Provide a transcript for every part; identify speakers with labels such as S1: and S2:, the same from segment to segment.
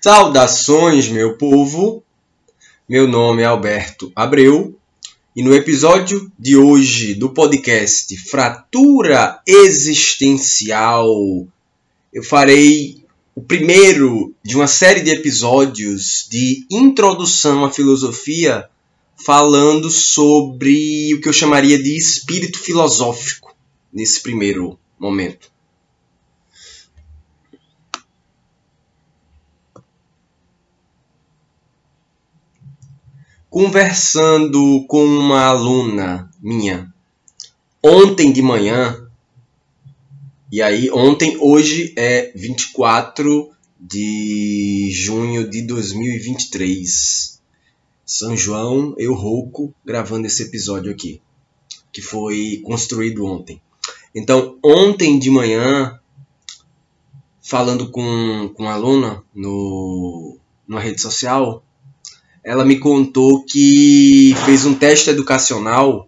S1: Saudações, meu povo! Meu nome é Alberto Abreu e no episódio de hoje do podcast Fratura Existencial eu farei o primeiro de uma série de episódios de introdução à filosofia falando sobre o que eu chamaria de espírito filosófico nesse primeiro momento. conversando com uma aluna minha ontem de manhã, e aí ontem, hoje é 24 de junho de 2023. São João, eu rouco, gravando esse episódio aqui, que foi construído ontem. Então, ontem de manhã, falando com, com uma aluna no, numa rede social, ela me contou que fez um teste educacional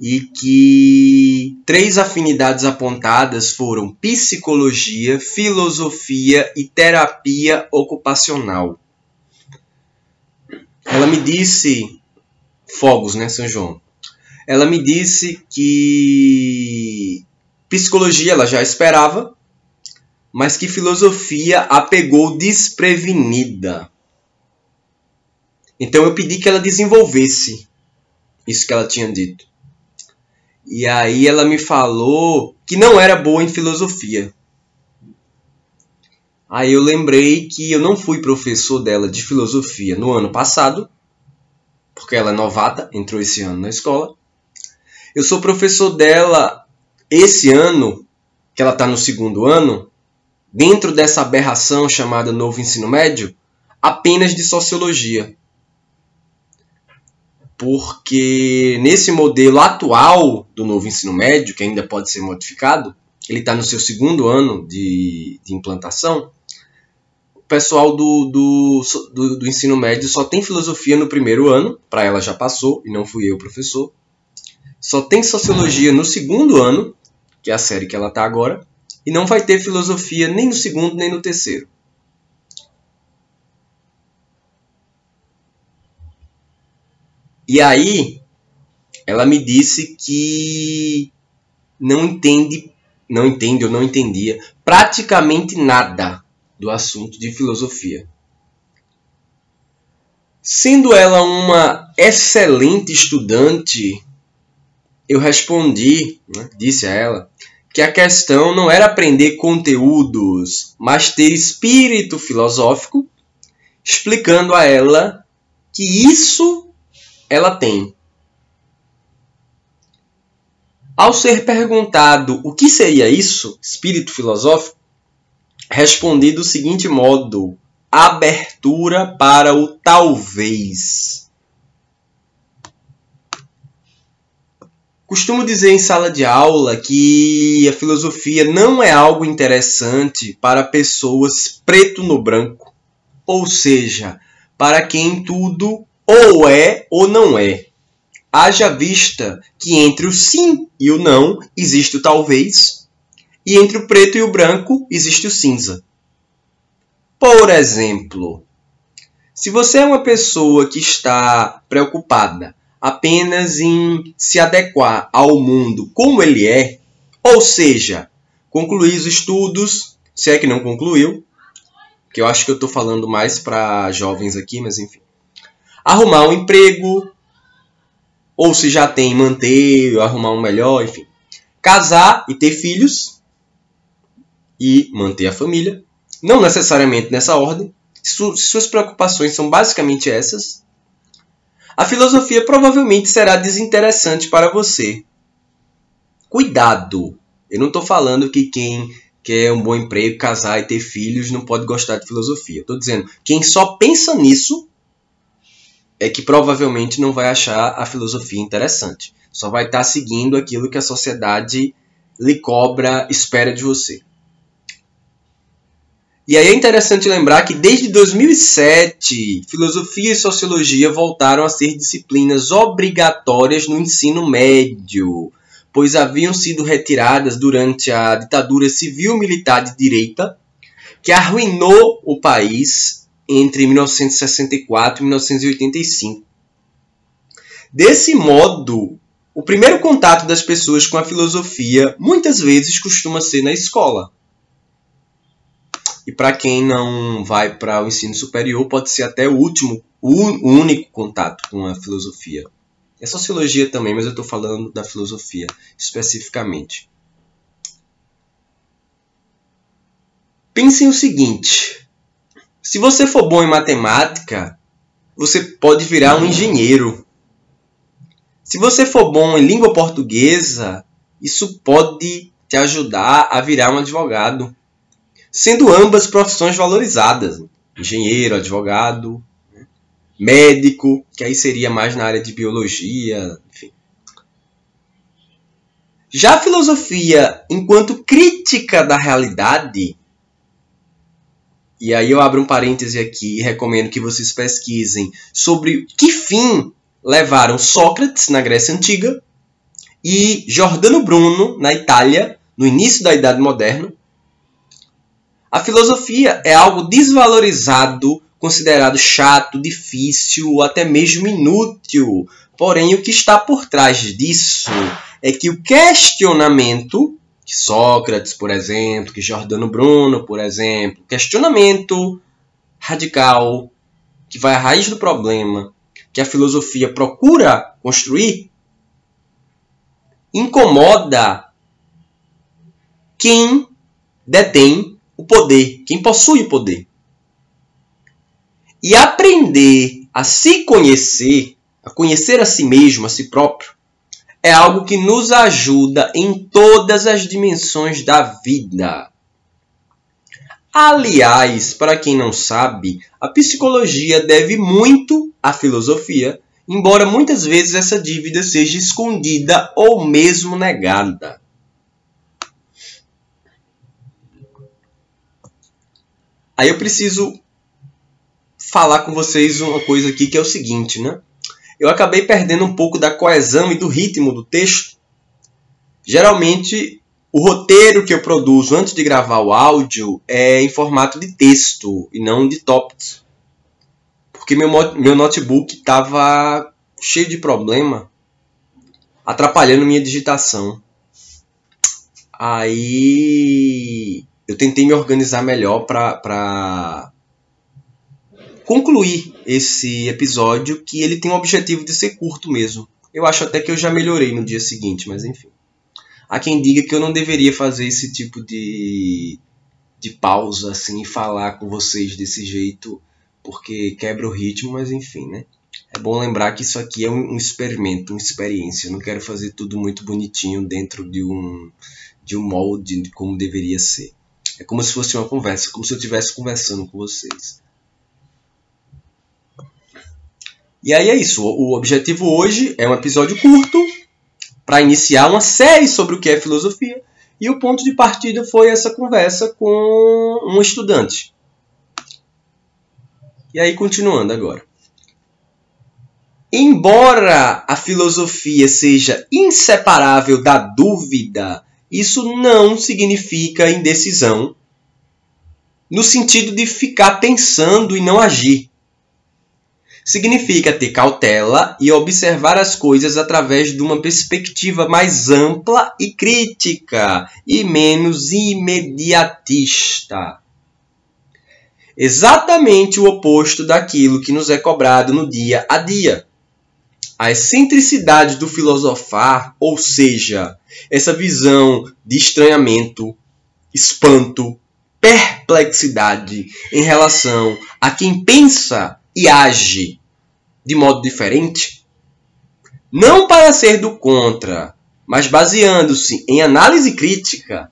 S1: e que três afinidades apontadas foram psicologia, filosofia e terapia ocupacional. Ela me disse, fogos, né, São João? Ela me disse que psicologia ela já esperava, mas que filosofia a pegou desprevenida. Então eu pedi que ela desenvolvesse isso que ela tinha dito. E aí ela me falou que não era boa em filosofia. Aí eu lembrei que eu não fui professor dela de filosofia no ano passado, porque ela é novata, entrou esse ano na escola. Eu sou professor dela esse ano, que ela está no segundo ano, dentro dessa aberração chamada novo ensino médio, apenas de sociologia porque nesse modelo atual do novo ensino médio, que ainda pode ser modificado, ele está no seu segundo ano de, de, implantação. Pessoal do, do, do, do ensino médio só tem filosofia no primeiro ano, para ela já passou, e não fui eu professor. Só tem sociologia no segundo ano, que é a série que ela está agora, e não vai ter filosofia nem no segundo nem no terceiro. E aí, ela me disse que não entende, não entende ou não entendia praticamente nada do assunto de filosofia. Sendo ela uma excelente estudante, eu respondi, né, disse a ela, que a questão não era aprender conteúdos, mas ter espírito filosófico, explicando a ela que isso ela tem. Ao ser perguntado o que seria isso, espírito filosófico, respondi do seguinte modo: abertura para o talvez. Costumo dizer em sala de aula que a filosofia não é algo interessante para pessoas preto no branco, ou seja, para quem tudo ou é ou não é. Haja vista que entre o sim e o não existe o talvez, e entre o preto e o branco existe o cinza. Por exemplo, se você é uma pessoa que está preocupada apenas em se adequar ao mundo como ele é, ou seja, concluir os estudos, se é que não concluiu, que eu acho que eu estou falando mais para jovens aqui, mas enfim arrumar um emprego, ou se já tem, manter, arrumar um melhor, enfim. Casar e ter filhos e manter a família. Não necessariamente nessa ordem. Suas preocupações são basicamente essas. A filosofia provavelmente será desinteressante para você. Cuidado! Eu não estou falando que quem quer um bom emprego, casar e ter filhos não pode gostar de filosofia. Estou dizendo, quem só pensa nisso é que provavelmente não vai achar a filosofia interessante. Só vai estar tá seguindo aquilo que a sociedade lhe cobra, espera de você. E aí é interessante lembrar que desde 2007, filosofia e sociologia voltaram a ser disciplinas obrigatórias no ensino médio, pois haviam sido retiradas durante a ditadura civil-militar de direita, que arruinou o país entre 1964 e 1985. Desse modo, o primeiro contato das pessoas com a filosofia muitas vezes costuma ser na escola. E para quem não vai para o ensino superior, pode ser até o último, o único contato com a filosofia. É sociologia também, mas eu estou falando da filosofia especificamente. Pensem o seguinte: se você for bom em matemática, você pode virar um engenheiro. Se você for bom em língua portuguesa, isso pode te ajudar a virar um advogado sendo ambas profissões valorizadas. Engenheiro, advogado, né? médico, que aí seria mais na área de biologia, enfim. Já a filosofia, enquanto crítica da realidade, e aí eu abro um parêntese aqui e recomendo que vocês pesquisem sobre que fim levaram Sócrates na Grécia Antiga e Giordano Bruno na Itália no início da Idade Moderna, a filosofia é algo desvalorizado, considerado chato, difícil ou até mesmo inútil. Porém, o que está por trás disso é que o questionamento, que Sócrates, por exemplo, que Giordano Bruno, por exemplo, questionamento radical, que vai à raiz do problema, que a filosofia procura construir, incomoda quem detém o poder, quem possui o poder. E aprender a se conhecer, a conhecer a si mesmo, a si próprio, é algo que nos ajuda em todas as dimensões da vida. Aliás, para quem não sabe, a psicologia deve muito à filosofia, embora muitas vezes essa dívida seja escondida ou mesmo negada. Aí eu preciso falar com vocês uma coisa aqui que é o seguinte, né? Eu acabei perdendo um pouco da coesão e do ritmo do texto. Geralmente, o roteiro que eu produzo antes de gravar o áudio é em formato de texto e não de tópicos. Porque meu, meu notebook estava cheio de problema, atrapalhando minha digitação. Aí eu tentei me organizar melhor para concluir esse episódio que ele tem o objetivo de ser curto mesmo. Eu acho até que eu já melhorei no dia seguinte, mas enfim. Há quem diga que eu não deveria fazer esse tipo de, de pausa assim e falar com vocês desse jeito, porque quebra o ritmo, mas enfim, né? É bom lembrar que isso aqui é um experimento, uma experiência. Eu não quero fazer tudo muito bonitinho dentro de um, de um molde de como deveria ser. É como se fosse uma conversa, como se eu estivesse conversando com vocês. E aí é isso. O objetivo hoje é um episódio curto para iniciar uma série sobre o que é filosofia. E o ponto de partida foi essa conversa com um estudante. E aí, continuando agora. Embora a filosofia seja inseparável da dúvida isso não significa indecisão, no sentido de ficar pensando e não agir. Significa ter cautela e observar as coisas através de uma perspectiva mais ampla e crítica e menos imediatista. Exatamente o oposto daquilo que nos é cobrado no dia a dia. A excentricidade do filosofar, ou seja, essa visão de estranhamento, espanto, perplexidade em relação a quem pensa e age de modo diferente, não para ser do contra, mas baseando-se em análise crítica,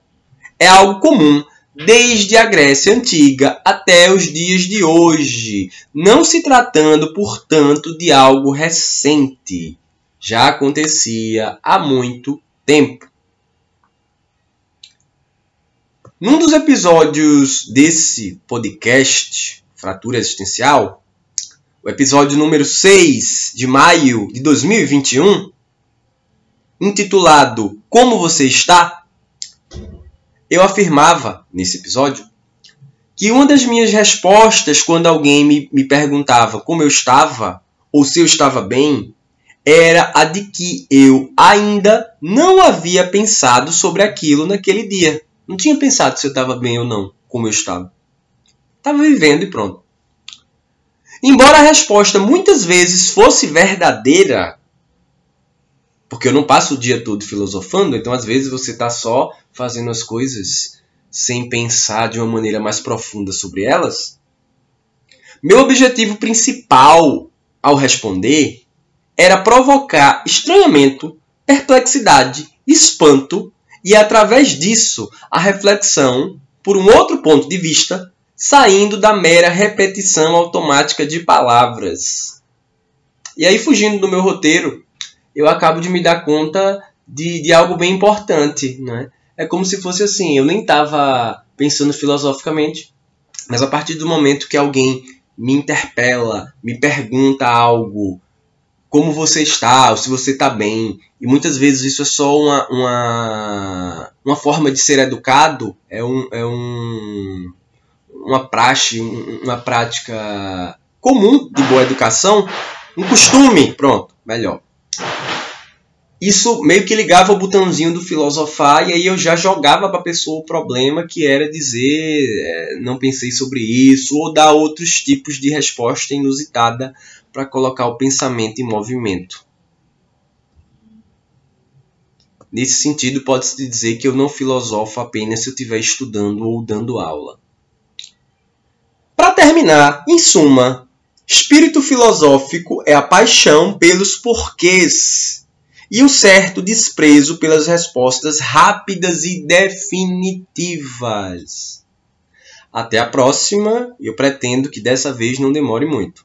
S1: é algo comum desde a Grécia Antiga até os dias de hoje, não se tratando, portanto, de algo recente. Já acontecia há muito tempo. Num dos episódios desse podcast, Fratura Existencial, o episódio número 6 de maio de 2021, intitulado Como Você Está, eu afirmava nesse episódio que uma das minhas respostas quando alguém me, me perguntava como eu estava ou se eu estava bem era a de que eu ainda não havia pensado sobre aquilo naquele dia. Não tinha pensado se eu estava bem ou não, como eu estava. Estava vivendo e pronto. Embora a resposta muitas vezes fosse verdadeira, porque eu não passo o dia todo filosofando, então às vezes você está só fazendo as coisas sem pensar de uma maneira mais profunda sobre elas. Meu objetivo principal ao responder era provocar estranhamento, perplexidade, espanto e, através disso, a reflexão por um outro ponto de vista, saindo da mera repetição automática de palavras. E aí, fugindo do meu roteiro, eu acabo de me dar conta de, de algo bem importante. Né? É como se fosse assim: eu nem estava pensando filosoficamente, mas a partir do momento que alguém me interpela, me pergunta algo, como você está, ou se você está bem. E muitas vezes isso é só uma, uma, uma forma de ser educado, é, um, é um, uma praxe, uma prática comum de boa educação, um costume, pronto, melhor. Isso meio que ligava o botãozinho do filosofar e aí eu já jogava para a pessoa o problema que era dizer é, não pensei sobre isso ou dar outros tipos de resposta inusitada para colocar o pensamento em movimento. Nesse sentido, pode-se dizer que eu não filosofo apenas se eu estiver estudando ou dando aula. Para terminar, em suma, espírito filosófico é a paixão pelos porquês e o certo desprezo pelas respostas rápidas e definitivas. Até a próxima, eu pretendo que dessa vez não demore muito.